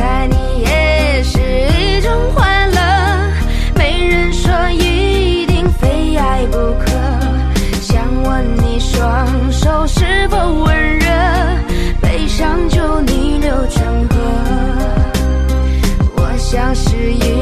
爱你也是一种快乐，没人说一定非爱不可。想问你双手是否温热，悲伤就逆流成河。我像是一